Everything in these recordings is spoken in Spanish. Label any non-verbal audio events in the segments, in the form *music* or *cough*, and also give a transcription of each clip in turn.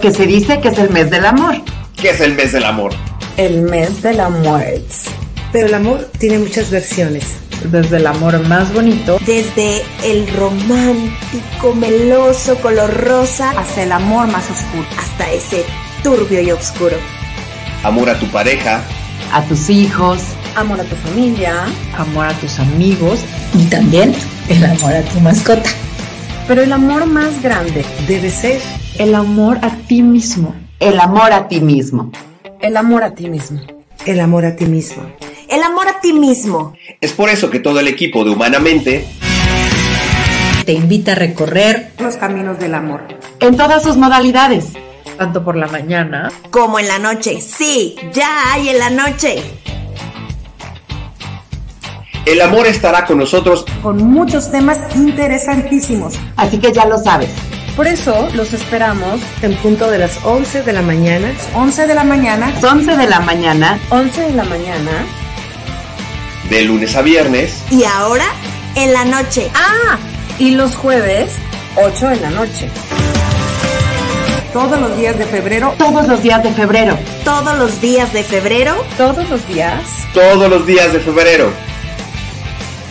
que se dice que es el mes del amor. ¿Qué es el mes del amor? El mes del amor. Pero el amor tiene muchas versiones. Desde el amor más bonito, desde el romántico, meloso, color rosa, hasta el amor más oscuro, hasta ese turbio y oscuro. Amor a tu pareja, a tus hijos, amor a tu familia, amor a tus amigos y también el amor a tu mascota. Pero el amor más grande debe ser el amor a ti mismo. El amor a ti mismo. El amor a ti mismo. El amor a ti mismo. El amor a ti mismo. Es por eso que todo el equipo de Humanamente te invita a recorrer los caminos del amor. En todas sus modalidades. Tanto por la mañana como en la noche. Sí, ya hay en la noche. El amor estará con nosotros con muchos temas interesantísimos. Así que ya lo sabes. Por eso los esperamos en punto de las 11 de la mañana. 11 de la mañana. 11 de la mañana. 11 de la mañana. De lunes a viernes. Y ahora en la noche. Ah, y los jueves 8 de la noche. Todos los días de febrero. Todos los días de febrero. Todos los días de febrero. Todos los días. Todos los días de febrero.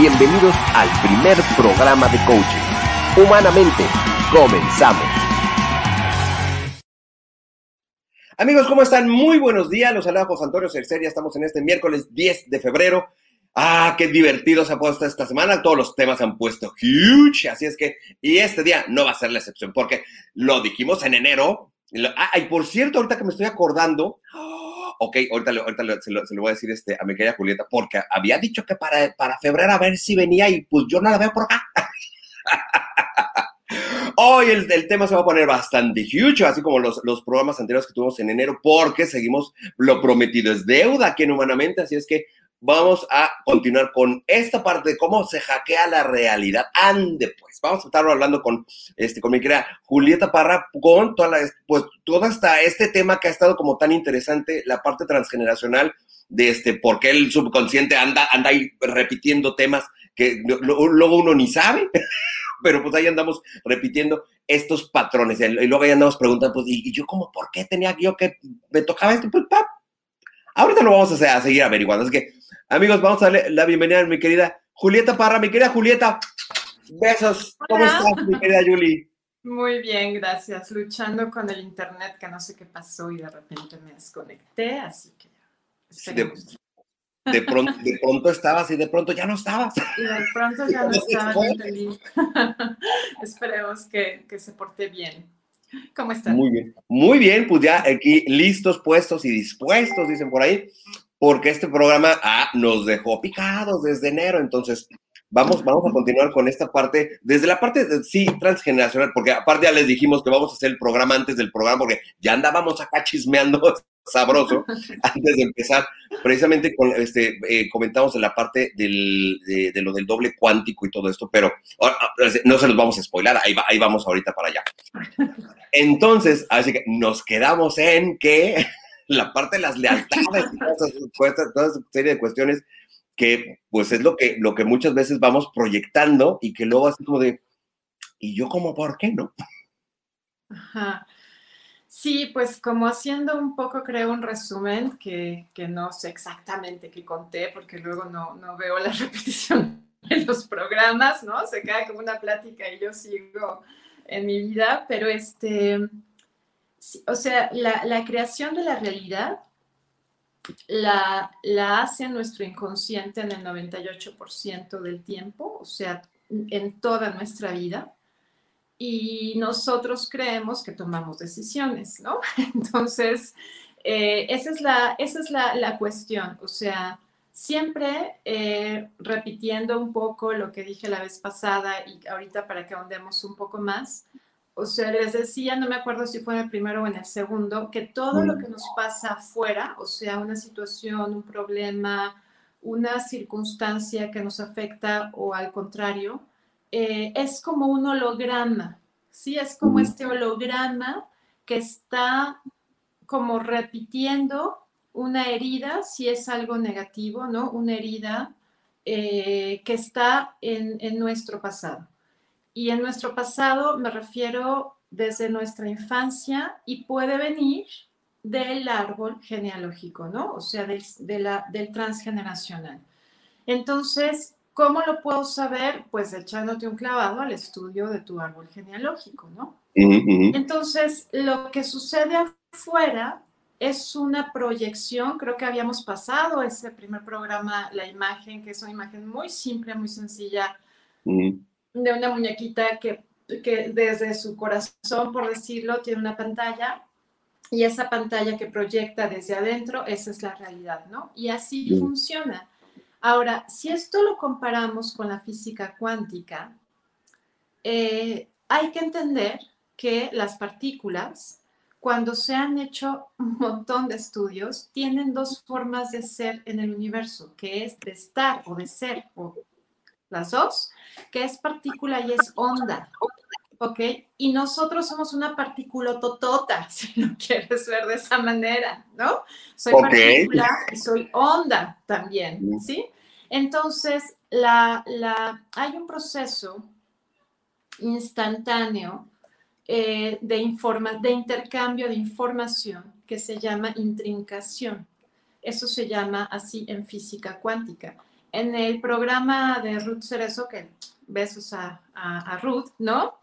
Bienvenidos al primer programa de coaching. Humanamente, comenzamos. Amigos, ¿cómo están? Muy buenos días. Los saluda José Antonio Cercer. Ya estamos en este miércoles 10 de febrero. Ah, qué divertido se ha puesto esta semana. Todos los temas se han puesto huge. Así es que, y este día no va a ser la excepción, porque lo dijimos en enero. Ah, y por cierto, ahorita que me estoy acordando, ok, ahorita, ahorita se, lo, se, lo, voy a decir este, a mi querida Julieta, porque había dicho que para, para febrero a ver si venía y pues yo no la veo por acá. *laughs* Hoy el, el, tema se va a poner bastante huge, así como los, los programas anteriores que tuvimos en enero, porque seguimos lo prometido es deuda aquí en Humanamente, así es que vamos a continuar con esta parte de cómo se hackea la realidad. Ande, pues, vamos a estar hablando con, este, con mi querida Julieta Parra, con toda la, pues, todo hasta este tema que ha estado como tan interesante, la parte transgeneracional de este, por qué el subconsciente anda, anda ahí repitiendo temas que luego uno ni sabe, *laughs* pero pues ahí andamos repitiendo estos patrones. Y luego ahí andamos preguntando, pues, ¿y, yo como por qué tenía yo que me tocaba esto? Pues, pap. Ahorita lo vamos a, a seguir averiguando. Así que, amigos, vamos a darle la bienvenida a mi querida Julieta Parra. Mi querida Julieta, besos. ¿Cómo estás, mi querida? Muy bien, gracias. Luchando con el internet, que no sé qué pasó y de repente me desconecté, así que de, de, pronto, de pronto estabas y de pronto ya no estabas. Y de pronto ya no *laughs* estaba. *laughs* Esperemos que, que, se porte bien. ¿Cómo están? Muy bien. Muy bien, pues ya aquí listos, puestos y dispuestos, dicen por ahí, porque este programa ah, nos dejó picados desde enero, entonces vamos, vamos a continuar con esta parte, desde la parte, de, sí, transgeneracional, porque aparte ya les dijimos que vamos a hacer el programa antes del programa, porque ya andábamos acá chismeando *laughs* sabroso *laughs* antes de empezar. Precisamente con, este, eh, comentamos en la parte del, de, de, lo del doble cuántico y todo esto, pero no se los vamos a spoiler, ahí, va, ahí vamos ahorita para allá. *laughs* Entonces, así que nos quedamos en que la parte de las lealtades y toda esa, *laughs* toda esa serie de cuestiones que pues es lo que, lo que muchas veces vamos proyectando y que luego así como de, ¿y yo como por qué no? Ajá. Sí, pues como haciendo un poco, creo, un resumen que, que no sé exactamente qué conté, porque luego no, no veo la *laughs* repetición de los programas, ¿no? Se queda como una plática y yo sigo en mi vida, pero este, o sea, la, la creación de la realidad la, la hace nuestro inconsciente en el 98% del tiempo, o sea, en toda nuestra vida. Y nosotros creemos que tomamos decisiones, ¿no? *laughs* Entonces, eh, esa es, la, esa es la, la cuestión, o sea, siempre eh, repitiendo un poco lo que dije la vez pasada y ahorita para que ahondemos un poco más, o sea, les decía, no me acuerdo si fue en el primero o en el segundo, que todo lo que nos pasa afuera, o sea, una situación, un problema, una circunstancia que nos afecta o al contrario, eh, es como un holograma, ¿sí? Es como este holograma que está como repitiendo una herida, si es algo negativo, ¿no? Una herida eh, que está en, en nuestro pasado. Y en nuestro pasado me refiero desde nuestra infancia y puede venir del árbol genealógico, ¿no? O sea, del, de la, del transgeneracional. Entonces, ¿cómo lo puedo saber? Pues echándote un clavado al estudio de tu árbol genealógico, ¿no? Entonces, lo que sucede afuera es una proyección, creo que habíamos pasado ese primer programa, la imagen, que es una imagen muy simple, muy sencilla, de una muñequita que, que desde su corazón, por decirlo, tiene una pantalla y esa pantalla que proyecta desde adentro, esa es la realidad, ¿no? Y así funciona. Ahora, si esto lo comparamos con la física cuántica, eh, hay que entender que las partículas, cuando se han hecho un montón de estudios, tienen dos formas de ser en el universo, que es de estar o de ser, o las dos, que es partícula y es onda. ¿Ok? Y nosotros somos una partícula totota, *laughs* si lo quieres ver de esa manera, ¿no? Soy partícula y soy onda también, ¿sí? Entonces, la, la, hay un proceso instantáneo eh, de, informa, de intercambio de información que se llama intrincación. Eso se llama así en física cuántica en el programa de Ruth Cerezo, que besos a, a, Ruth, ¿no?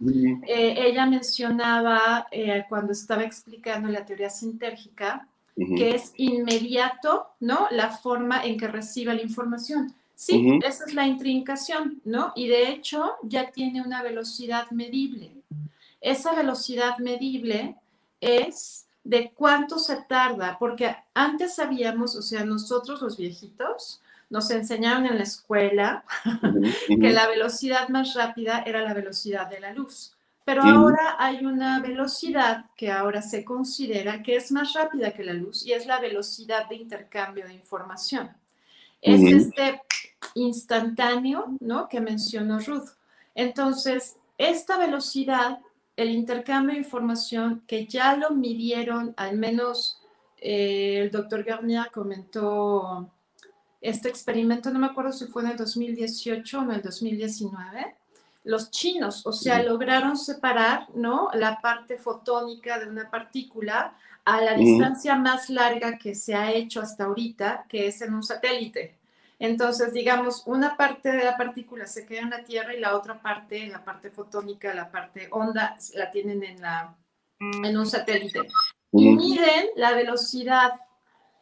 Eh, ella mencionaba eh, cuando estaba explicando la teoría sintérgica que es inmediato, ¿no? La forma en que recibe la información. Sí, esa es la intrincación, ¿no? Y de hecho ya tiene una velocidad medible. Esa velocidad medible es de cuánto se tarda, porque antes sabíamos, o sea, nosotros los viejitos, nos enseñaron en la escuela que la velocidad más rápida era la velocidad de la luz. Pero ahora hay una velocidad que ahora se considera que es más rápida que la luz y es la velocidad de intercambio de información. Es este instantáneo, ¿no? Que mencionó Ruth. Entonces, esta velocidad, el intercambio de información, que ya lo midieron, al menos eh, el doctor Garnier comentó este experimento, no me acuerdo si fue en el 2018 o en el 2019, los chinos, o sea, lograron separar, ¿no? La parte fotónica de una partícula a la distancia más larga que se ha hecho hasta ahorita, que es en un satélite. Entonces, digamos, una parte de la partícula se queda en la Tierra y la otra parte, la parte fotónica, la parte onda, la tienen en, la, en un satélite. Y miden la velocidad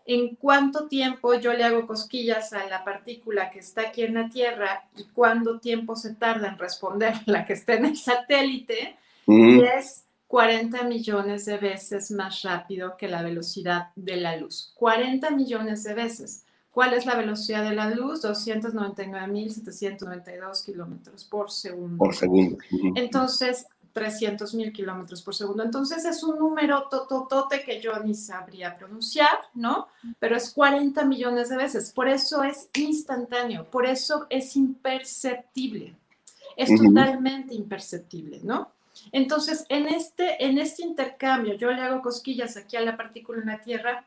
en cuánto tiempo yo le hago cosquillas a la partícula que está aquí en la Tierra y cuánto tiempo se tarda en responder *laughs* la que está en el satélite, y es 40 millones de veces más rápido que la velocidad de la luz. 40 millones de veces. ¿Cuál es la velocidad de la luz? 299.792 kilómetros por segundo. Por segundo. Entonces, 300 mil kilómetros por segundo. Entonces es un número tototote que yo ni sabría pronunciar, ¿no? Pero es 40 millones de veces. Por eso es instantáneo, por eso es imperceptible. Es totalmente imperceptible, ¿no? Entonces, en este, en este intercambio, yo le hago cosquillas aquí a la partícula en la Tierra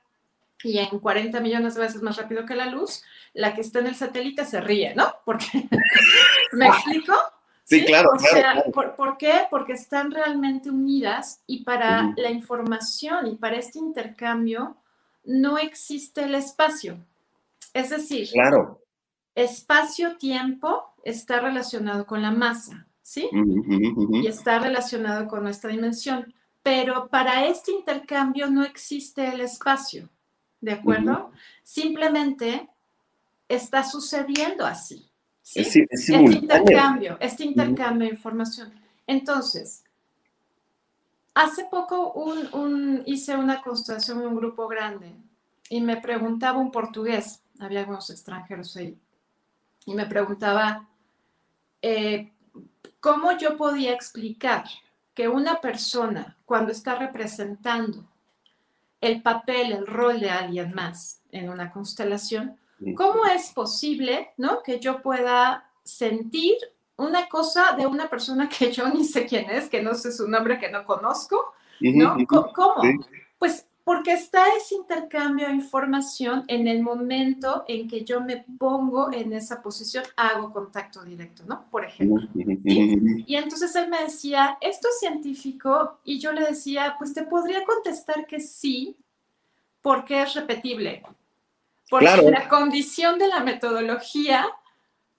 y en 40 millones de veces más rápido que la luz, la que está en el satélite se ríe, ¿no? Porque, *laughs* ¿me explico? Sí, claro. O sea, ¿por, qué? Porque están realmente unidas y para la información y para este intercambio no existe el espacio. Es decir, claro. espacio-tiempo está relacionado con la masa, ¿sí? Y está relacionado con nuestra dimensión. Pero para este intercambio no existe el espacio, ¿de acuerdo? Simplemente está sucediendo así. ¿Sí? Es, es este intercambio, este intercambio de información. Entonces, hace poco un, un- hice una constelación en un grupo grande y me preguntaba un portugués, había algunos extranjeros ahí, y me preguntaba eh, cómo yo podía explicar que una persona cuando está representando el papel, el rol de alguien más en una constelación, ¿cómo es posible, ¿no? Que yo pueda sentir una cosa de una persona que yo ni sé quién es, que no sé su nombre, que no conozco, ¿no? ¿Cómo? Pues porque está ese intercambio de información en el momento en que yo me pongo en esa posición, hago contacto directo, ¿no? Por ejemplo. Y entonces él me decía, ¿esto es científico? Y yo le decía, pues te podría contestar que sí, porque es repetible. Porque Claro. la condición de la metodología,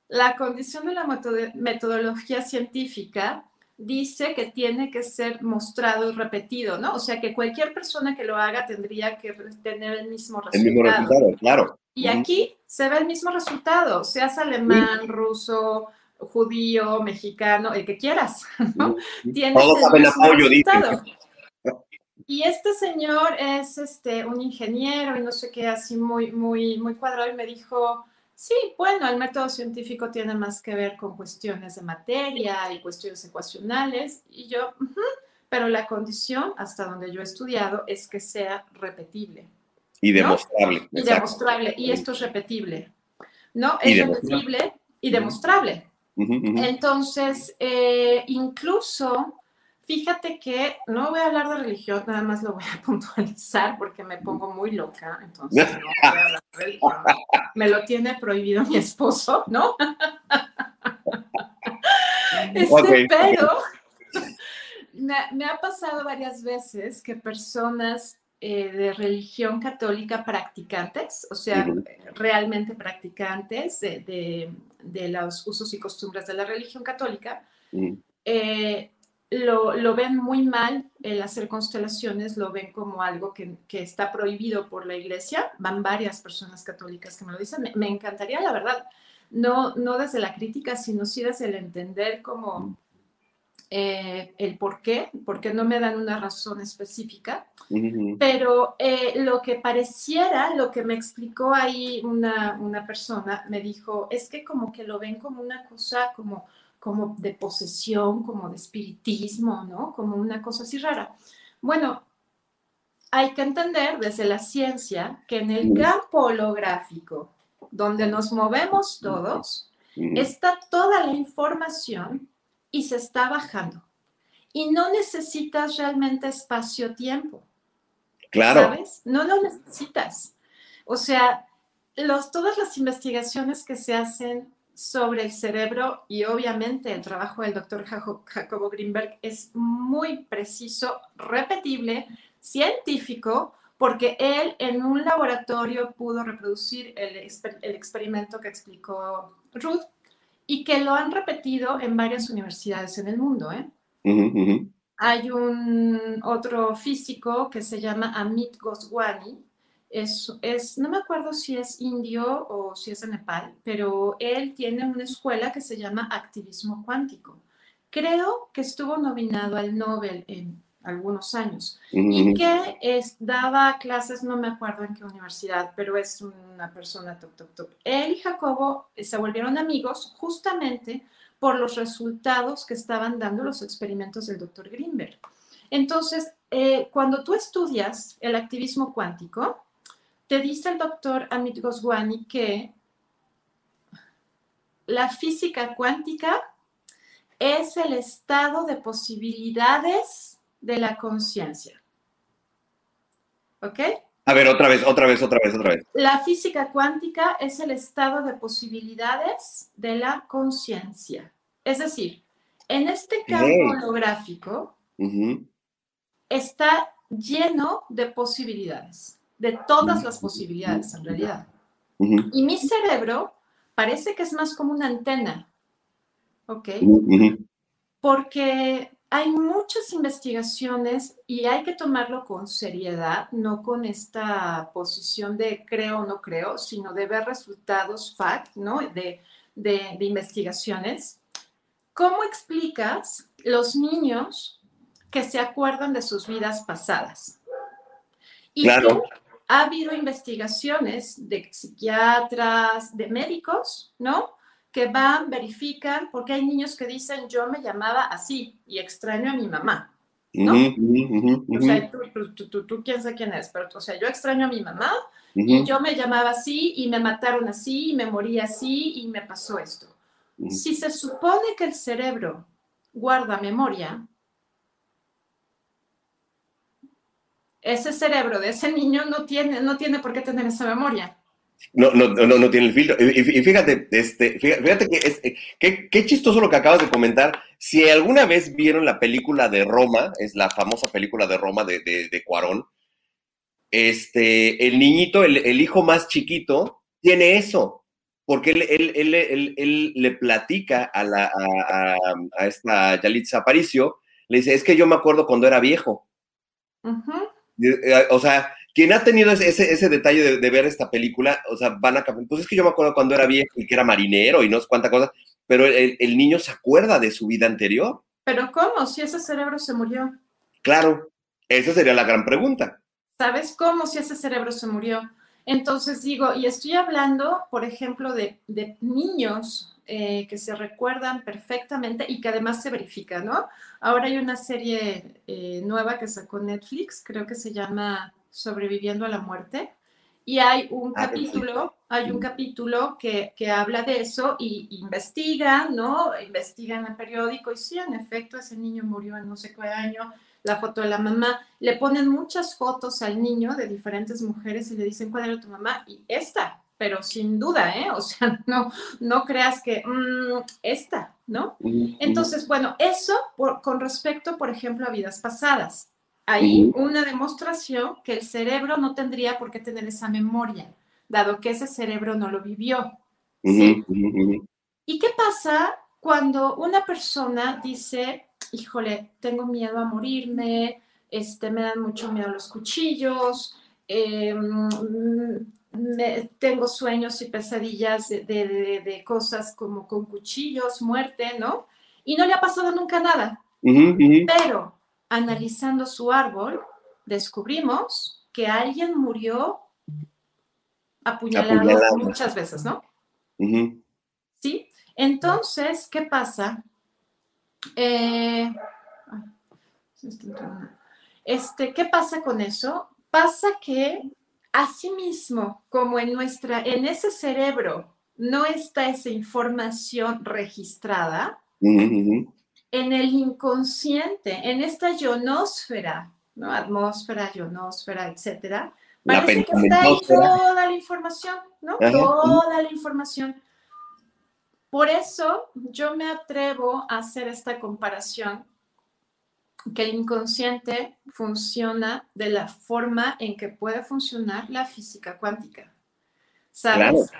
la condición de la metodo- metodología científica dice que tiene que ser mostrado y repetido, ¿no? O sea que cualquier persona que lo haga tendría que tener el mismo El mismo resultado. resultado, claro. Y aquí se ve el mismo resultado, seas alemán, ruso, judío, mexicano, el que quieras, *laughs* ¿no? Tienes Todos el saben mismo apoyo, dicen. Y este señor es este, un ingeniero y no sé qué, así muy, muy, muy cuadrado y me dijo, sí, bueno, el método científico tiene más que ver con cuestiones de materia y cuestiones ecuacionales. Y yo, "Ujú", pero la condición, hasta donde yo he estudiado, es que sea repetible Y ¿no? demostrable. y exacto. demostrable. Y esto es repetible, ¿no? Y Es demostrable. repetible y demostrable. Ujú, ujú. Entonces, eh, incluso, fíjate que no voy a hablar de religión, nada más lo voy a *laughs* puntualizar porque me pongo muy loca, entonces no voy a hablar de religión. Me lo tiene prohibido mi esposo, ¿no? *laughs* Este, pero *laughs* me, me ha pasado varias veces que personas eh, de religión católica practicantes, o sea, realmente practicantes de, de- de los usos y costumbres de la religión católica, Ujú. eh, lo, lo ven muy mal el hacer constelaciones, lo ven como algo que, que está prohibido por la iglesia. Van varias personas católicas que me lo dicen. Me, me encantaría, la verdad, no, no desde la crítica, sino sí desde el entender como eh, el por qué, porque no me dan una razón específica. Pero eh, lo que pareciera, lo que me explicó ahí una, una persona, me dijo, es que como que lo ven como una cosa como, como de posesión, como de espiritismo, ¿no? Como una cosa así rara. Bueno, hay que entender desde la ciencia que en el campo holográfico, donde nos movemos todos, está toda la información y se está bajando. Y no necesitas realmente espacio-tiempo. Claro. ¿Sabes? No lo necesitas. O sea, los, todas las investigaciones que se hacen sobre el cerebro y obviamente el trabajo del doctor Jaco- Jacobo Greenberg es muy preciso, repetible, científico, porque él en un laboratorio pudo reproducir el, exper- el experimento que explicó Ruth y que lo han repetido en varias universidades en el mundo. ¿eh? Hay un otro físico que se llama Amit Goswami. Es, es, no me acuerdo si es indio o si es de Nepal, pero él tiene una escuela que se llama activismo cuántico. Creo que estuvo nominado al Nobel en algunos años Ujú, y que es, daba clases, no me acuerdo en qué universidad, pero es una persona top, top, top. Él y Jacobo eh, se volvieron amigos justamente por los resultados que estaban dando los experimentos del doctor Greenberg. Entonces, eh, cuando tú estudias el activismo cuántico, te dice el doctor Amit Goswami que la física cuántica es el estado de posibilidades de la conciencia. ¿Ok? A ver, otra vez, otra vez, otra vez, otra vez. La física cuántica es el estado de posibilidades de la conciencia. Es decir, en este campo holográfico está lleno de posibilidades, de todas las posibilidades en realidad. Y mi cerebro, parece que es más como una antena, ¿ok? Porque hay muchas investigaciones y hay que tomarlo con seriedad, no con esta posición de creo o no creo, sino de ver resultados fact, ¿no? De, de, de investigaciones. ¿Cómo explicas los niños que se acuerdan de sus vidas pasadas? Y Claro. Ha habido investigaciones de psiquiatras, de médicos, ¿no? Que van, verifican, porque hay niños que dicen, yo me llamaba así y extraño a mi mamá. ¿no? O sea, tú, tú, tú, tú, tú quién sabe quién eres, pero, o sea, yo extraño a mi mamá y yo me llamaba así y me mataron así y me morí así y me pasó esto. Si se supone que el cerebro guarda memoria, ese cerebro de ese niño no tiene, no tiene por qué tener esa memoria. No, no, no, no tiene el filtro. Y, fíjate, este, fíjate, que es, eh, qué, qué chistoso lo que acabas de comentar. Si alguna vez vieron la película de Roma, es la famosa película de Roma de, de, de Cuarón, este, el niñito, el, el hijo más chiquito, tiene eso, porque él, él, él, él- le platica a, la, a, a- a esta Yalitza Aparicio, le dice, es que yo me acuerdo cuando era viejo. O sea, quien ha tenido ese, ese, detalle de, de ver esta película, o sea, van a. Pues es que yo me acuerdo cuando era viejo y que era marinero y no sé cuánta cosa, pero el, el niño se acuerda de su vida anterior. Pero ¿cómo? Si ese cerebro se murió. Claro, esa sería la gran pregunta. ¿Sabes cómo si ese cerebro se murió? Entonces digo, y estoy hablando, por ejemplo, de, de niños eh, que se recuerdan perfectamente y que además se verifica, ¿no? Ahora hay una serie eh, nueva que sacó Netflix, creo que se llama Sobreviviendo a la muerte, y hay un Ah, capítulo, hay un capítulo que, que habla de eso y investigan, ¿no? Investigan el periódico y sí, en efecto, ese niño murió en no sé qué año, la foto de la mamá, le ponen muchas fotos al niño de diferentes mujeres y le dicen cuál era tu mamá y esta, pero sin duda, ¿eh? O sea, *laughs* no, no creas que mm, esta, ¿no? Entonces, bueno, eso por- con respecto, por ejemplo, a vidas pasadas. Ahí una demostración que el cerebro no tendría por qué tener esa memoria, dado que ese cerebro no lo vivió. ¿sí? ¿Y qué pasa cuando una persona dice, híjole, tengo miedo a morirme, este, me dan mucho miedo los cuchillos, eh, me- tengo sueños y pesadillas de, de- de- de cosas como con cuchillos, muerte, ¿no? Y no le ha pasado nunca nada. Pero analizando su árbol, descubrimos que alguien murió apuñalado, Apuñalado. muchas veces, ¿no? ¿Sí? Entonces, ¿qué pasa? Eh, este, ¿Qué pasa con eso? Pasa que asimismo, como en nuestra, en ese cerebro no está esa información registrada, en el inconsciente, en esta ionosfera, ¿no? Atmósfera, ionosfera, etcétera, parece que está ahí toda la información, ¿no? Ajá. Toda la información. Por eso yo me atrevo a hacer esta comparación, que el inconsciente funciona de la forma en que puede funcionar la física cuántica. ¿Sabes?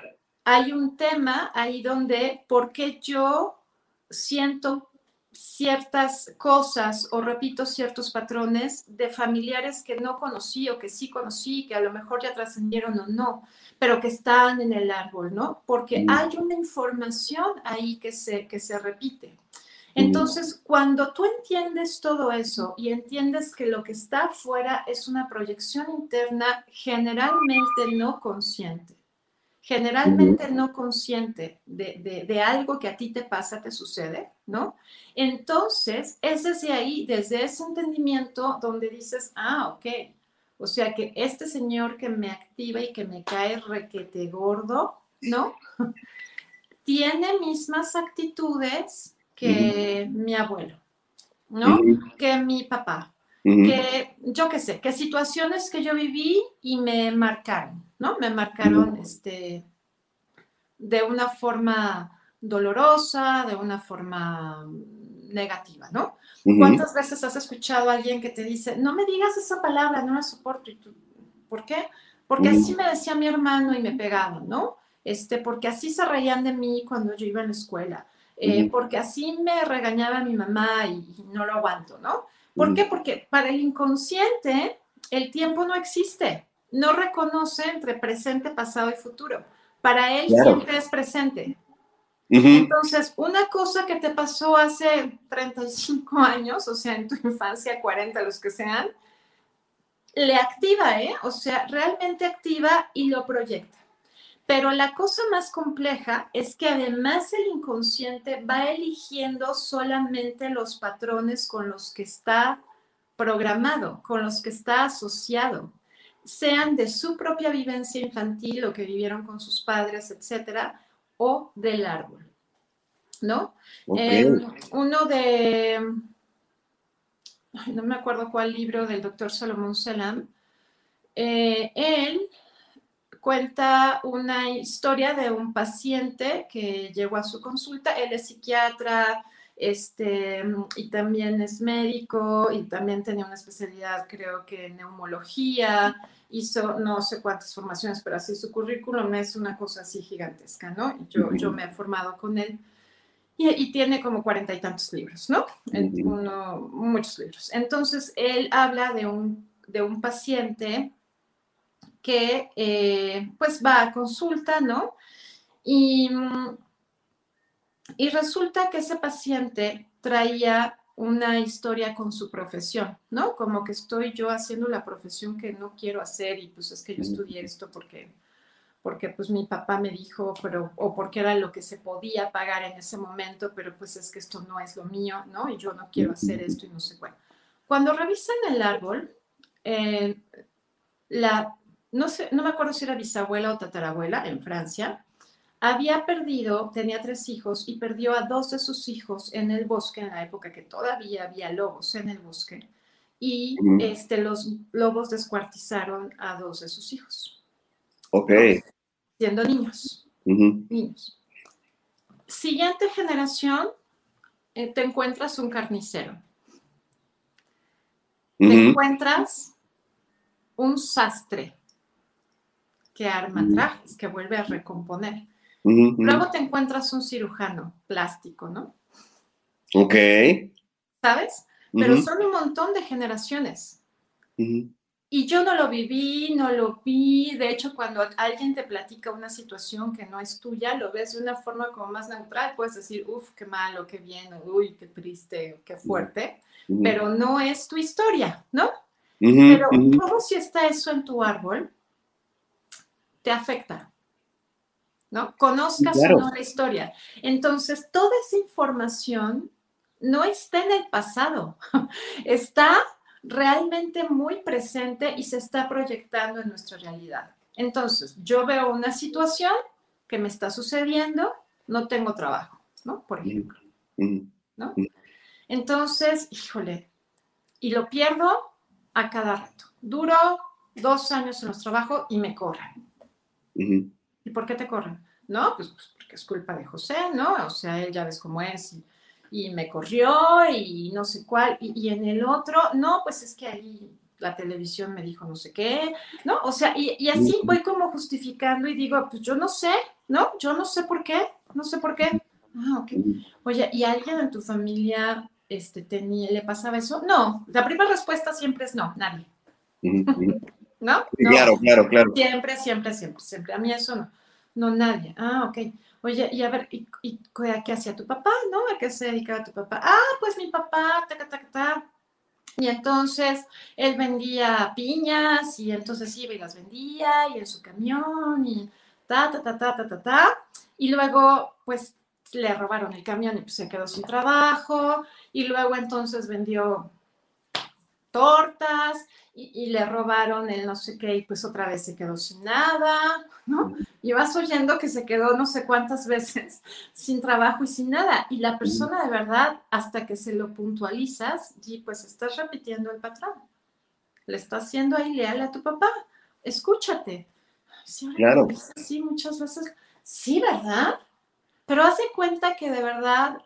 Hay un tema ahí donde, ¿por qué yo siento ciertas cosas o repito ciertos patrones de familiares que no conocí o que sí conocí, que a lo mejor ya trascendieron o no, pero que están en el árbol, ¿no? Porque Mm. hay una información ahí que se, que se repite. Entonces, cuando tú entiendes todo eso y entiendes que lo que está afuera es una proyección interna generalmente no consciente, generalmente no consciente de, de- de algo que a ti te pasa, te sucede, ¿no? Entonces, es desde ahí, desde ese entendimiento, donde dices, ah, ok, o sea que este señor que me activa y que me cae requete gordo, ¿no? *laughs* Tiene mismas actitudes que mi abuelo, ¿no? Que mi papá, Ujú. que yo qué sé, que situaciones que yo viví y me marcaron, ¿no? Me marcaron este, de una forma dolorosa, de una forma negativa, ¿no? ¿Cuántas veces has escuchado a alguien que te dice, no me digas esa palabra, no la soporto? Y tú, ¿Por qué? Porque así me decía mi hermano y me pegaba, ¿no? este, porque así se reían de mí cuando yo iba a la escuela, eh, porque así me regañaba mi mamá y, no lo aguanto, ¿no? ¿Por qué? Porque para el inconsciente el tiempo no existe, no reconoce entre presente, pasado y futuro. Para él Claro. siempre es presente. Entonces, una cosa que te pasó hace 35 años, o sea, en tu *laughs* infancia, 40, los que sean, le activa, ¿eh? O sea, realmente activa y lo proyecta. Pero la cosa más compleja es que además el inconsciente va eligiendo solamente los patrones con los que está programado, con los que está asociado, sean de su propia vivencia infantil o que vivieron con sus padres, etcétera, o del árbol, ¿no? Eh, uno de, ay, no me acuerdo cuál libro del doctor Salomón Salam, eh, él cuenta una historia de un paciente que llegó a su consulta, él es psiquiatra, este, y también es médico y también tenía una especialidad, creo que en neumología, hizo no sé cuántas formaciones, pero así su currículum es una cosa así gigantesca, ¿no? Yo, yo me he formado con él y, y tiene como cuarenta y tantos libros, ¿no? Uno- muchos libros. Entonces, él habla de un, de un paciente que eh, pues va a consulta, ¿no? Y, mm, y resulta que ese paciente traía una historia con su profesión, ¿no? Como que estoy yo haciendo la profesión que no quiero hacer y pues es que yo estudié esto porque, porque pues mi papá me dijo, pero, o porque era lo que se podía pagar en ese momento, pero pues es que esto no es lo mío, ¿no? Y yo no quiero hacer esto y no sé cuál. Cuando revisan el árbol, eh, la, no sé, no me acuerdo si era bisabuela o tatarabuela en Francia, había perdido, tenía tres hijos y perdió a dos de sus hijos en el bosque, en la época que todavía había lobos en el bosque, y este, los lobos descuartizaron a dos de sus hijos, Ok. siendo niños, niños. Siguiente generación, eh, te encuentras un carnicero, te encuentras un sastre que arma trajes, que vuelve a recomponer. Ujú. Luego te encuentras un cirujano plástico, ¿no? Ok. ¿Sabes? Pero Ujú. son un montón de generaciones. Y yo no lo viví, no lo vi. De hecho, cuando alguien te platica una situación que no es tuya, lo ves de una forma como más neutral. Puedes decir, uff, qué malo, qué bien, uy, qué triste, qué fuerte. Pero no es tu historia, ¿no? Pero. ¿cómo si está eso en tu árbol? Te afecta, ¿no? Conozcas Claro. o no la historia. Entonces, toda esa información no está en el pasado, *laughs* está realmente muy presente y se está proyectando en nuestra realidad. Entonces, yo veo una situación que me está sucediendo, no tengo trabajo, ¿no? Por ejemplo. Ujú. ¿no? Entonces, híjole, y lo pierdo a cada rato. Duro dos años en los trabajos y me corren. Ujú. ¿Y por qué te corren? No, pues, pues porque es culpa de José, ¿no? O sea, él ya ves cómo es y, y me corrió y no sé cuál. Y, y en el otro, no, pues es que ahí la televisión me dijo no sé qué, ¿no? O sea, y, y así voy como justificando y digo, pues yo no sé, ¿no? Yo no sé por qué, no sé por qué. Ah, ok. Oye, ¿y alguien en tu familia este, tenía, le pasaba eso? No, la primera respuesta siempre es no, nadie. ¿No? Claro, claro, claro. Siempre, siempre, siempre, siempre. A mí eso no. No, nadie. Ah, ok. Oye, y a ver, ¿y, y qué, qué hacía tu papá, no? ¿A qué se dedicaba tu papá? Ah, pues mi papá, ta, ta, ta, ta. Y entonces él vendía piñas y entonces iba y las vendía y en su camión y ta, ta, ta, ta, ta, ta, ta. Y luego, pues le robaron el camión y pues se quedó sin trabajo. Y luego entonces vendió tortas y, y le robaron el no sé qué y pues otra vez se quedó sin nada, ¿no? Y vas oyendo que se quedó no sé cuántas veces *laughs* sin trabajo y sin nada. Y la persona de verdad, hasta que se lo puntualizas, y pues estás repitiendo el patrón. Le estás siendo ahí leal a tu papá. Escúchate. Sí, Claro. así muchas veces. Sí, ¿verdad? Pero haz de cuenta que de verdad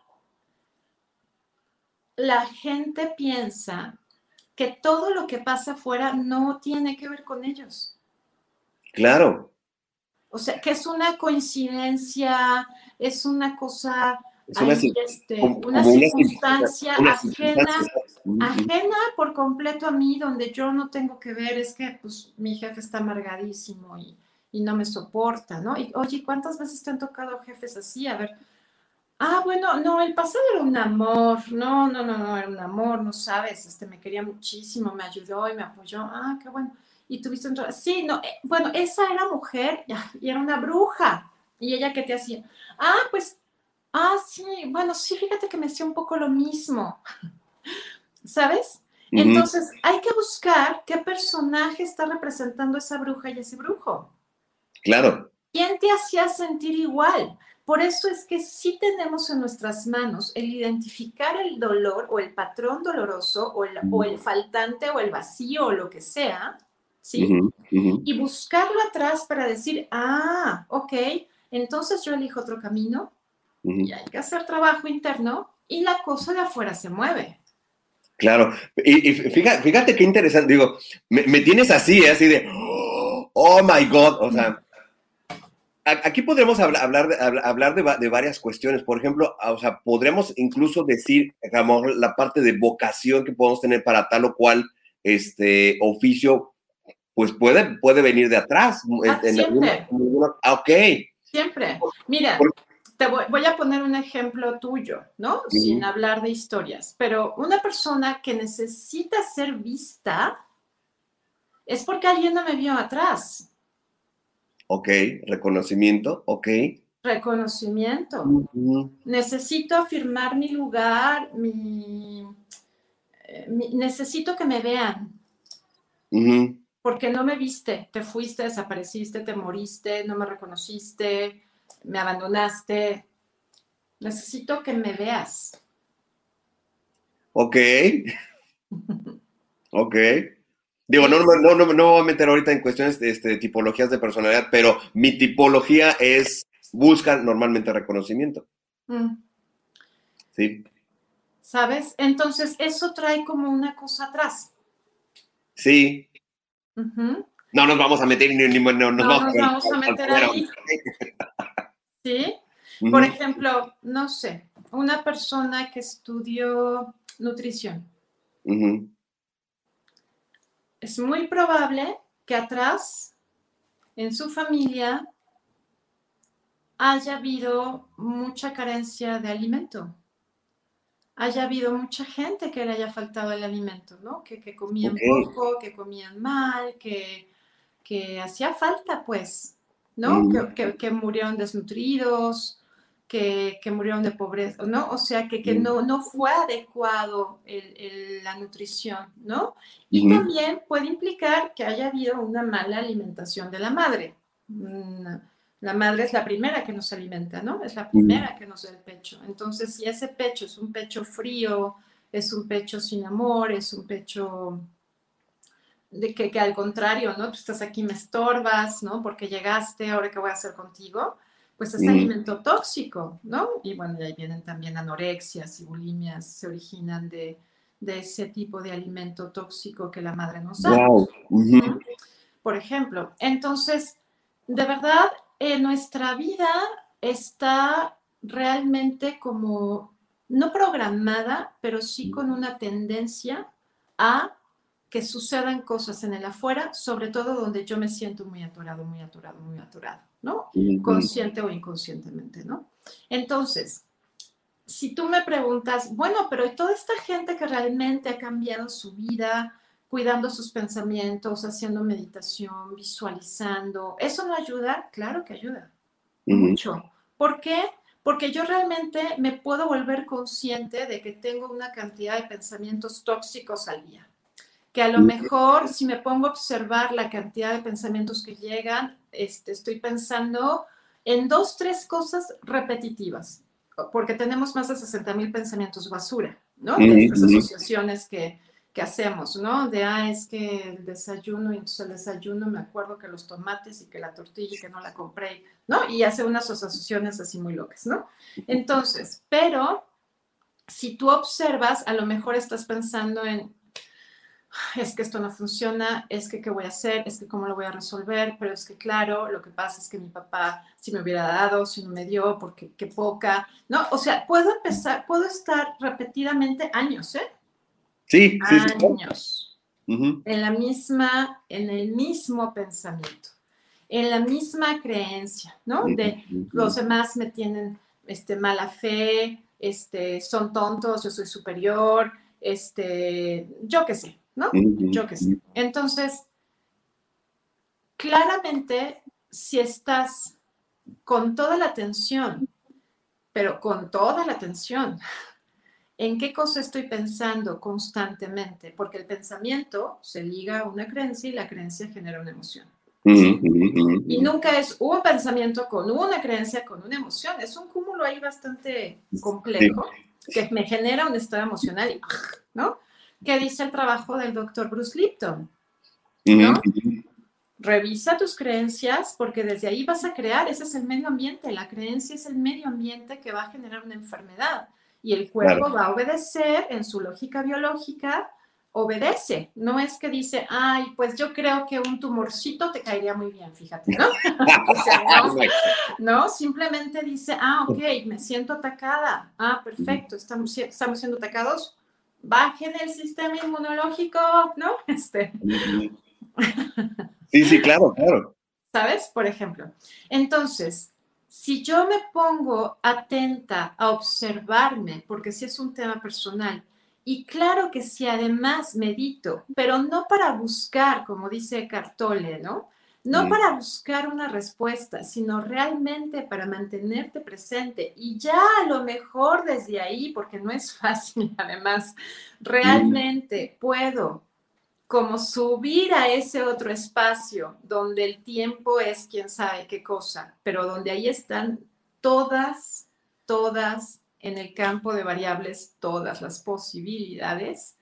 la gente piensa que todo lo que pasa afuera no tiene que ver con ellos. Claro. O sea, que es una coincidencia, es una cosa, Es una, ahí, este, una circunstancia una ajena, ajena por completo a mí, donde yo no tengo que ver, es que pues mi jefe está amargadísimo y, y no me soporta, ¿no? Y oye, ¿cuántas veces te han tocado jefes así? A ver, ah, bueno, no, el pasado era un amor, no, no, no, no, era un amor, no sabes, este, me quería muchísimo, me ayudó y me apoyó, ah, qué bueno. Y tuviste un... Sí, no, eh, bueno, esa era mujer y era una bruja. Y ella que te hacía, ah, pues, ah, sí, bueno, sí, fíjate que me hacía un poco lo mismo. *laughs* ¿Sabes? Ujú. Entonces, hay que buscar qué personaje está representando esa bruja y ese brujo. Claro. ¿Quién te hacía sentir igual? Por eso es que sí tenemos en nuestras manos el identificar el dolor o el patrón doloroso o el, o el faltante o el vacío o lo que sea, ¿sí? Y buscarlo atrás para decir, ah, ok, entonces yo elijo otro camino y hay que hacer trabajo interno y la cosa de afuera se mueve. Claro. Y, y fíjate, fíjate qué interesante. Digo, me, me tienes así, ¿eh? así de, oh my God. O sea, aquí podremos habla- hablar, de, habla- hablar de, va- de varias cuestiones. Por ejemplo, ah, o sea, podríamos incluso decir, mejor, la parte de vocación que podemos tener para tal o cual este oficio, pues puede, puede venir de atrás. Ah, siempre. alguna- en alguna- ah, ok. Siempre. Mira, Por- te voy, voy a poner un ejemplo tuyo, ¿no? Sin hablar de historias, pero una persona que necesita ser vista es porque alguien no me vio atrás. Ok, reconocimiento, ok. Reconocimiento. Necesito afirmar mi lugar, mi, eh, mi- necesito que me vean, porque no me viste, te fuiste, desapareciste, te moriste, no me reconociste, me abandonaste. Necesito que me veas. Ok. *laughs* Ok. Digo, no, no, no, no, me voy a meter ahorita en cuestiones de este, tipologías de personalidad, pero mi tipología es, busca normalmente reconocimiento. Mm. Sí. ¿Sabes? Entonces, eso trae como una cosa atrás. Sí. No nos vamos a meter ni, ni- no, no, nos vamos a meter ahí. *laughs* ¿Sí? Por ejemplo, no sé, una persona que estudió nutrición. Es muy probable que atrás, en su familia, haya habido mucha carencia de alimento. Haya habido mucha gente que le haya faltado el alimento, ¿no? Que, que comían poco, que comían mal, que, que hacía falta, pues, ¿no? Mm. Que, que- que murieron desnutridos, que, que murieron de pobreza, ¿no? O sea, que, que no, no fue adecuado el- el- la nutrición, ¿no? Y ujú. también puede implicar que haya habido una mala alimentación de la madre. Mm, La madre es la primera que nos alimenta, ¿no? Es la primera que nos da el pecho. Entonces, si ese pecho es un pecho frío, es un pecho sin amor, es un pecho de que, que al contrario, ¿no? Tú estás aquí, me estorbas, ¿no? Porque llegaste, ahora qué voy a hacer contigo, pues es alimento tóxico, ¿no? Y bueno, de ahí vienen también anorexias y bulimias, se originan de, de ese tipo de alimento tóxico que la madre nos da. Wow. Por ejemplo, entonces, de verdad, eh, nuestra vida está realmente como, no programada, pero sí con una tendencia a que sucedan cosas en el afuera, sobre todo donde yo me siento muy atorado, muy atorado, muy atorado, ¿no? Consciente o inconscientemente, ¿no? Entonces, si tú me preguntas, bueno, pero ¿y toda esta gente que realmente ha cambiado su vida, cuidando sus pensamientos, haciendo meditación, visualizando, ¿eso no ayuda? Claro que ayuda, mucho. ¿Por qué? Porque yo realmente me puedo volver consciente de que tengo una cantidad de pensamientos tóxicos al día. Que a lo mejor si me pongo a observar la cantidad de pensamientos que llegan, este, estoy pensando en dos, tres cosas repetitivas, porque tenemos más de 60 mil pensamientos basura, ¿no? De estas asociaciones que, que hacemos, ¿no? De, ah, es que el desayuno, y entonces el desayuno me acuerdo que los tomates y que la tortilla y que no la compré, ¿no? Y hace unas asociaciones así muy locas, ¿no? Entonces, pero si tú observas, a lo mejor estás pensando en, es que esto no funciona, es que qué voy a hacer, es que cómo lo voy a resolver, pero es que claro, lo que pasa es que mi papá si me hubiera dado, si no me dio, porque qué poca, ¿no? O sea, puedo empezar, puedo estar repetidamente años, ¿eh? Sí, sí, sí. Años. En la misma, en el mismo pensamiento, en la misma creencia, ¿no? De los demás me tienen este, mala fe, este, son tontos, yo soy superior, este, yo qué sé, ¿no? Yo qué sé. Entonces, claramente, si estás con toda la atención, pero con toda la atención, ¿en qué cosa estoy pensando constantemente? Porque el pensamiento se liga a una creencia y la creencia genera una emoción. Y nunca es un pensamiento con una creencia, con una emoción. Es un cúmulo ahí bastante complejo que me genera un estado emocional, ¿no? ¿Qué dice el trabajo del doctor Bruce Lipton? ¿no? Revisa tus creencias porque desde ahí vas a crear, ese es el medio ambiente, la creencia es el medio ambiente que va a generar una enfermedad y el cuerpo va a obedecer en su lógica biológica obedece, no es que dice, ay, pues yo creo que un tumorcito te caería muy bien, fíjate, ¿no? *laughs* o sea, no, *laughs* no, simplemente dice, ah, ok, me siento atacada, ah, perfecto, estamos, estamos siendo atacados, bajen el sistema inmunológico, ¿no? *laughs* Este. Sí, sí, claro, claro. ¿Sabes? Por ejemplo. Entonces, si yo me pongo atenta a observarme, porque si es un tema personal, y claro que si además medito, pero no para buscar, como dice Cartole, ¿no? No para buscar una respuesta, sino realmente para mantenerte presente. Y ya a lo mejor desde ahí, porque no es *laughs* fácil, además, realmente puedo como subir a ese otro espacio donde el tiempo es quién sabe qué cosa, pero donde ahí están todas, todas en el campo de variables todas las posibilidades.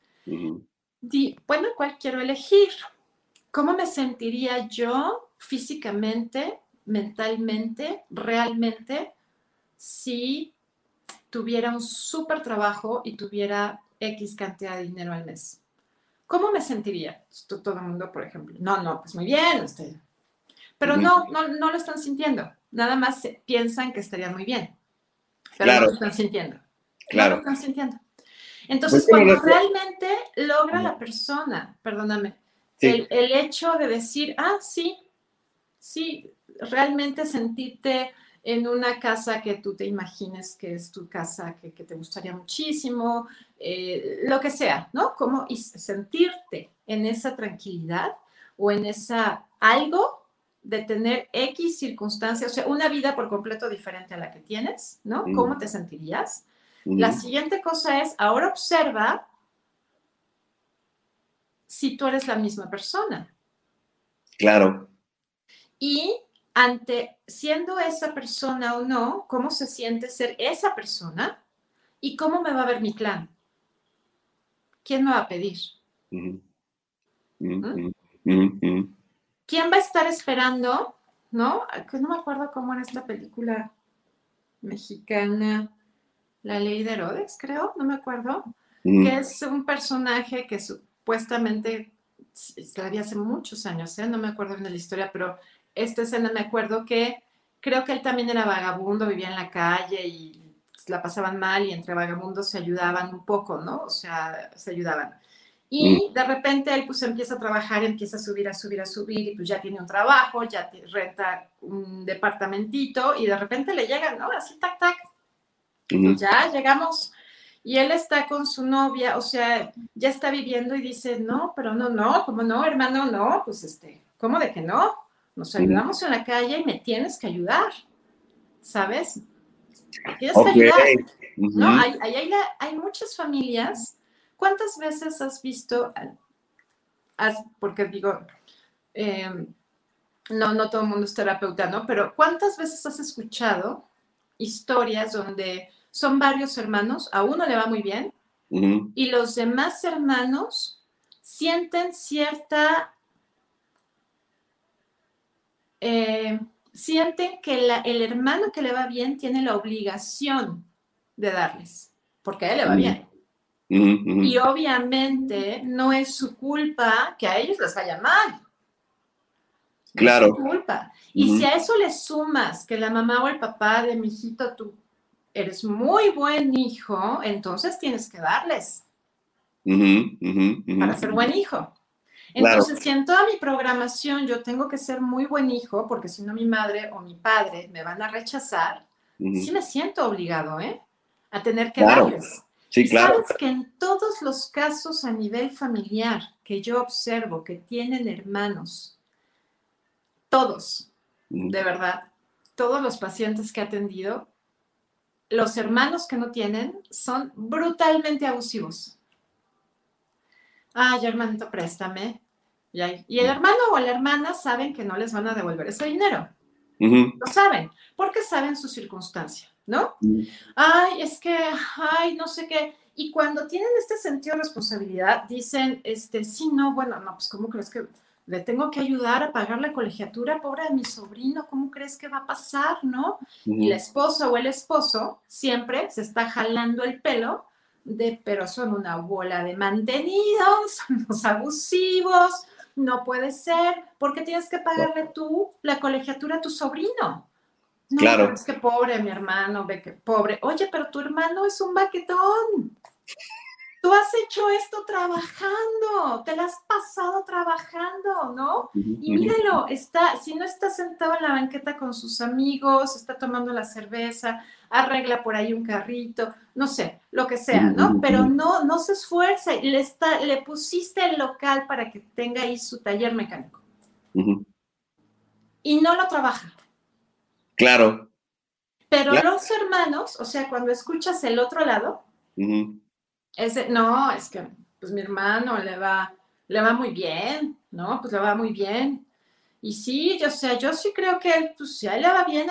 bueno, ¿cuál quiero elegir? ¿Cómo me sentiría yo físicamente, mentalmente, realmente, si tuviera un súper trabajo y tuviera X cantidad de dinero al mes? ¿Cómo me sentiría? Todo el mundo, por ejemplo. No, no, pues muy bien, usted. Pero no, no, no lo están sintiendo. Nada más piensan que estaría muy bien pero no lo están sintiendo. Claro. No lo están sintiendo. Entonces, pues cuando realmente logra la persona, perdóname, el, el, hecho de decir, ah, sí, sí, realmente sentirte en una casa que tú te imagines que es tu casa, que, que te gustaría muchísimo, eh, lo que sea, ¿no? Como y sentirte en esa tranquilidad o en esa algo de tener X circunstancias, o sea, una vida por completo diferente a la que tienes, ¿no? Mm. ¿Cómo te sentirías? Mm. La siguiente cosa es, ahora observa si tú eres la misma persona. Claro. Y ante siendo esa persona o no, ¿cómo se siente ser esa persona? ¿Y cómo me va a ver mi clan? ¿Quién me va a pedir? ¿Mm? ¿quién va a estar esperando? ¿No? No me acuerdo cómo era esta película mexicana, La Ley de Herodes, creo, no me acuerdo, que es un personaje que supuestamente la vi hace muchos años, ¿eh? no me acuerdo bien de la historia, pero esta escena me acuerdo que creo que él también era vagabundo, vivía en la calle y la pasaban mal y entre vagabundos se ayudaban un poco, ¿no? O sea, se ayudaban. Y mm. de repente él pues empieza a trabajar, empieza a subir, a subir, a subir y pues ya tiene un trabajo, ya renta un departamentito y de repente le llega, ¿no? Así, tac, tac. Pues ya llegamos y él está con su novia, o sea, ya está viviendo y dice, no, pero no, no, ¿cómo no, hermano? No, pues este, ¿cómo de que no? Nos ayudamos en la calle y me tienes que ayudar, ¿sabes? Tienes que ayudar. No, hay, hay, hay muchas familias ¿Cuántas veces has visto, porque digo, em, no, no todo el mundo es terapeuta, ¿no? Pero ¿cuántas veces has escuchado historias donde son varios hermanos, a uno le va muy bien, y los demás hermanos sienten cierta... Eh, sienten que el hermano que le va bien tiene la obligación de darles, porque a él le va bien. Y obviamente no es su culpa que a ellos les vaya mal. Claro. es su culpa. Y si a eso le sumas que la mamá o el papá de mi hijito, tú eres muy buen hijo, entonces tienes que darles para ser buen hijo. Entonces, si en toda mi programación yo tengo que ser muy buen hijo, porque si no mi madre o mi padre me van a rechazar, sí me siento obligado, ¿eh? A tener que darles. Sí, claro. Sabes que en todos los casos a nivel familiar que yo observo que tienen hermanos, todos, de verdad, todos los pacientes que he atendido, los hermanos que no tienen son brutalmente abusivos. Ay, hermanito, préstame. Y, el hermano o la hermana saben que no les van a devolver ese dinero. Lo saben, porque saben su circunstancia, ¿no? Ay, es que, ay, no sé qué. Y cuando tienen este sentido de responsabilidad, dicen, este, sí, no, bueno, no, pues, ¿cómo crees que le tengo que ayudar a pagar la colegiatura, pobre de mi sobrino, ¿cómo crees que va a pasar, no? Y la esposa o el esposo siempre se está jalando el pelo de, pero son una bola de mantenidos, *laughs* son los abusivos, no puede ser, porque tienes que pagarle tú la colegiatura a tu sobrino. No, claro. es que pobre mi hermano, ve que pobre. Oye, pero tu hermano es un baquetón. Tú has hecho esto trabajando, te la has pasado trabajando, ¿no? Y míralo, está, si no está sentado en la banqueta con sus amigos, está tomando la cerveza, arregla por ahí un carrito, no sé, lo que sea, ¿no? Pero no, no se esfuerza, le, está, le pusiste el local para que tenga ahí su taller mecánico. Y no lo trabaja. Claro. Pero los hermanos, o sea, cuando escuchas el otro lado, ese, no, es que pues mi hermano le va, le va muy bien, ¿no? Pues le va muy bien. Y sí, yo, o sea, yo sí creo que pues, si a él le va bien,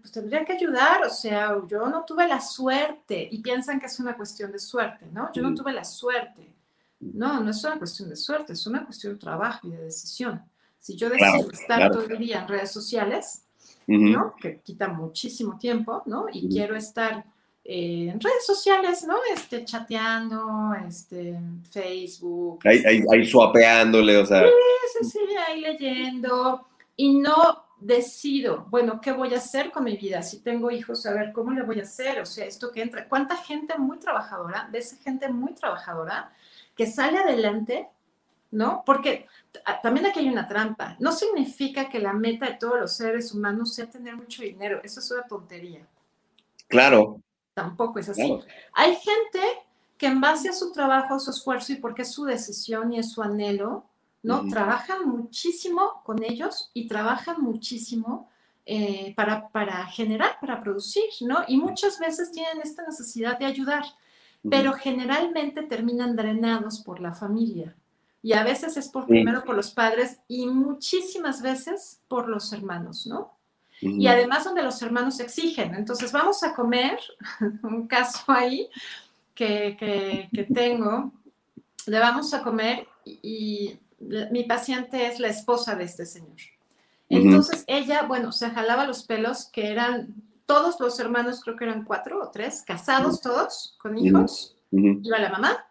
pues tendría que ayudar. O sea, yo no tuve la suerte y piensan que es una cuestión de suerte, ¿no? Yo no tuve la suerte. No, no es una cuestión de suerte, es una cuestión de trabajo y de decisión. Si yo decido estar todo el día en redes sociales, ¿no? Que quita muchísimo tiempo, ¿no? Y quiero estar eh, en redes sociales, ¿no? Este, chateando, este, Facebook. Ahí, ahí, ahí suapeándole, o sea. Sí, sí, sí, ahí leyendo. Y no decido, bueno, ¿qué voy a hacer con mi vida? Si tengo hijos, a ver, ¿cómo le voy a hacer? O sea, esto que entra. ¿Cuánta gente muy trabajadora, ves gente muy trabajadora, que sale adelante, ¿no? Porque también aquí hay una trampa. No significa que la meta de todos los seres humanos sea tener mucho dinero. Eso es una tontería. Claro, Tampoco es así. Hay gente que en base a su trabajo, a su esfuerzo y porque es su decisión y es su anhelo, ¿no? Trabajan muchísimo con ellos y trabajan muchísimo eh, para, para generar, para producir, ¿no? Y muchas veces tienen esta necesidad de ayudar, pero generalmente terminan drenados por la familia. Y a veces es por primero por los padres y muchísimas veces por los hermanos, ¿no? Y además donde los hermanos exigen. Entonces vamos a comer, *laughs* un caso ahí que, que, tengo, le vamos a comer y, mi paciente es la esposa de este señor. Entonces ella, bueno, se jalaba los pelos que eran todos los hermanos, creo que eran cuatro o tres, casados todos, con hijos. Iba la mamá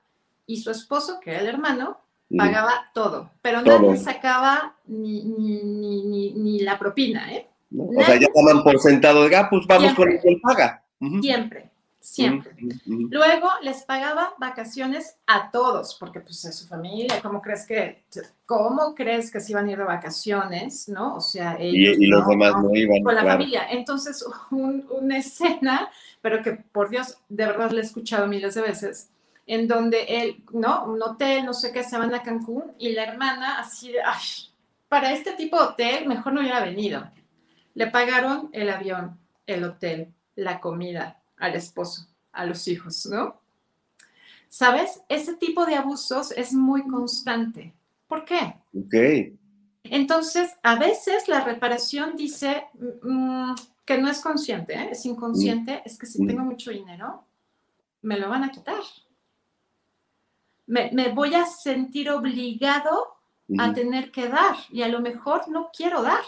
y su esposo, que era el hermano, pagaba todo, pero nadie sacaba ni, ni, ni, ni, la propina, ¿eh? O sea, ya toman por sentado de, ah, pues vamos con el que paga. Siempre, siempre. Luego les pagaba vacaciones a todos, porque pues es su familia, ¿cómo crees que, cómo crees que se iban a ir de vacaciones, no? O sea, ellos. Y, los demás no, iban. Con la familia. Entonces, *laughs* una escena, pero que por Dios, de verdad la he escuchado miles de veces, en donde él, ¿no? Un hotel, no sé qué, se van a Cancún y la hermana así de, ay, para este tipo de hotel mejor no hubiera venido le pagaron el avión, el hotel, la comida al esposo, a los hijos, ¿no? ¿Sabes? Ese tipo de abusos es muy constante. ¿Por qué? Ok. Entonces, a veces la reparación dice mm, que no es consciente, ¿eh? es inconsciente, es que si mm. tengo mucho dinero, me lo van a quitar. Me, voy a sentir obligado a tener que dar y a lo mejor no quiero dar.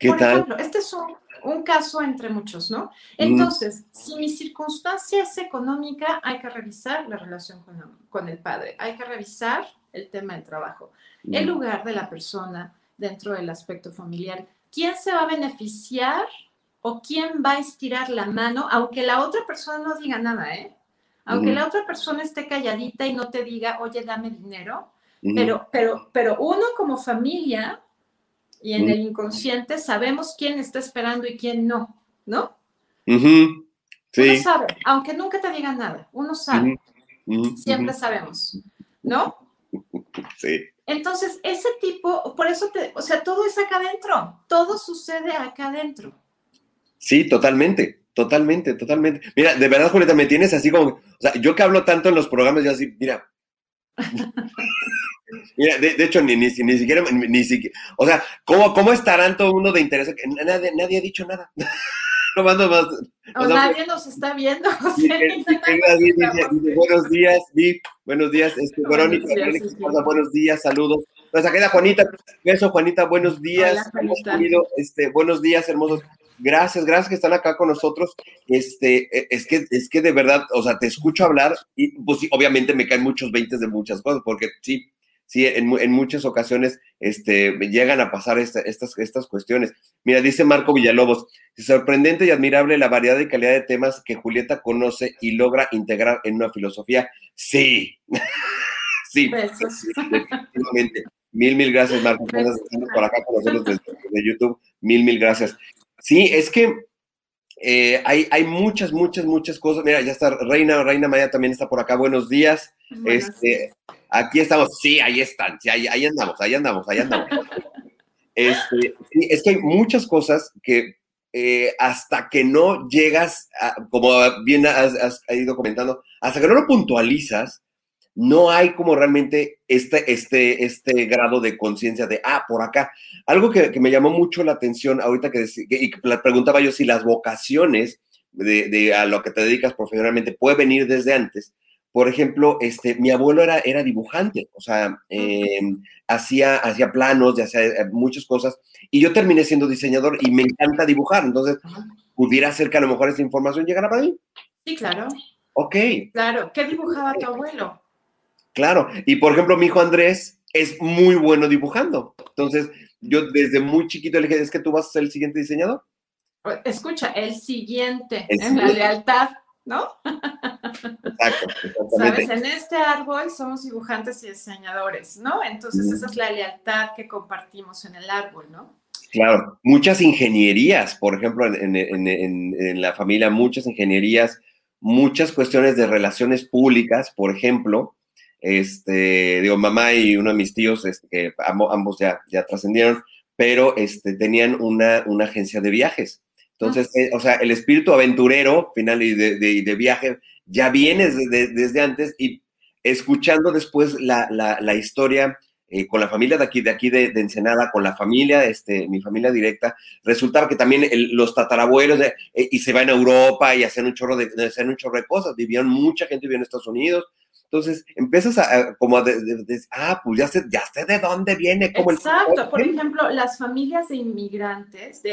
¿Qué Por tal? ejemplo, este es un, un caso entre muchos, ¿no? Entonces, si mi circunstancia es económica, hay que revisar la relación con, con el padre, hay que revisar el tema del trabajo, el lugar de la persona dentro del aspecto familiar, quién se va a beneficiar o quién va a estirar la mano, aunque la otra persona no diga nada, ¿eh? Aunque la otra persona esté calladita y no te diga, oye, dame dinero, pero, pero, pero uno como familia y en el inconsciente sabemos quién está esperando y quién no, ¿no? Sí. Uno sabe, aunque nunca te digan nada, uno sabe, siempre sabemos, ¿no? *laughs* Sí. Entonces, ese tipo, por eso te, o sea, todo es acá adentro, todo sucede acá adentro. Sí, totalmente, totalmente, totalmente. Mira, de verdad, Julieta, me tienes así como, o sea, yo que hablo tanto en los programas, yo así, mira. *laughs* mira, de, de, hecho, ni, ni, ni siquiera, ni, siquiera, o sea, ¿cómo, cómo estarán todo uno de interés? Nadie, nadie ha dicho nada. *laughs* no mando más. O, o sea, nadie nos está viendo. *laughs* O sea, sí, dice, buenos días, Di, buenos días, este, Verónica, buenos días, sí, buenos días, saludos. Pues acá queda Juanita, beso, Juanita, buenos días. Hola, Juanita. Este, buenos días, hermosos. Gracias, gracias que están acá con nosotros. Este, es que, es que de verdad, o sea, te escucho hablar y pues sí, obviamente me caen muchos veintes de muchas cosas, porque sí, sí, en, en muchas ocasiones este, llegan a pasar esta, estas, estas cuestiones. Mira, dice Marco Villalobos, sorprendente y admirable la variedad y calidad de temas que Julieta conoce y logra integrar en una filosofía. Sí, *laughs* sí, definitivamente. Mil, mil gracias, Marco. Gracias por acá con nosotros desde, desde YouTube. Mil, mil gracias. Sí, es que eh, hay, hay, muchas, muchas, muchas cosas. Mira, ya está Reina, Reina Maya también está por acá. Buenos días. Buenos este, días. Aquí estamos. Sí, ahí están. Sí, ahí, ahí andamos, ahí andamos, ahí andamos. *laughs* este, es que hay muchas cosas que eh, hasta que no llegas, a, como bien has, has, ido comentando, hasta que no lo puntualizas, no hay como realmente este, este, este grado de conciencia de, ah, por acá. Algo que, que, me llamó mucho la atención ahorita que, que y preguntaba yo si las vocaciones de, de, a lo que te dedicas profesionalmente puede venir desde antes. Por ejemplo, este, mi abuelo era, era dibujante, o sea, eh, hacía, hacía planos, hacía muchas cosas, y yo terminé siendo diseñador y me encanta dibujar, entonces pudiera ser que a lo mejor esa información llegara para mí. Sí, claro. Ok. Claro, ¿qué dibujaba tu abuelo? Claro, y por ejemplo, mi hijo Andrés es muy bueno dibujando. Entonces, yo desde muy chiquito le dije, es que tú vas a ser el siguiente diseñador. Escucha, el siguiente, el en la lealtad, ¿no? Exacto, Sabes, en este árbol somos dibujantes y diseñadores, ¿no? Entonces, mm. esa es la lealtad que compartimos en el árbol, ¿no? Claro, muchas ingenierías, por ejemplo, en, en, en, en la familia, muchas ingenierías, muchas cuestiones de relaciones públicas, por ejemplo, este, digo, mamá y uno de mis tíos, este, que ambos ya, ya trascendieron, pero este, tenían una, una agencia de viajes. Entonces, eh, o sea, el espíritu aventurero, final y de, de, de viaje, ya viene desde, desde, antes y escuchando después la, la, la historia eh, con la familia de aquí, de aquí de, de, Ensenada, con la familia, este, mi familia directa, resultaba que también el, los tatarabuelos eh, y se van a Europa y hacen un chorro de, hacen un chorro de cosas, vivían mucha gente vivió en Estados Unidos, entonces empiezas a, a como a, de, de, de, ah, pues ya sé, ya sé de dónde viene. Como Exacto, el... por ejemplo, las familias de inmigrantes, de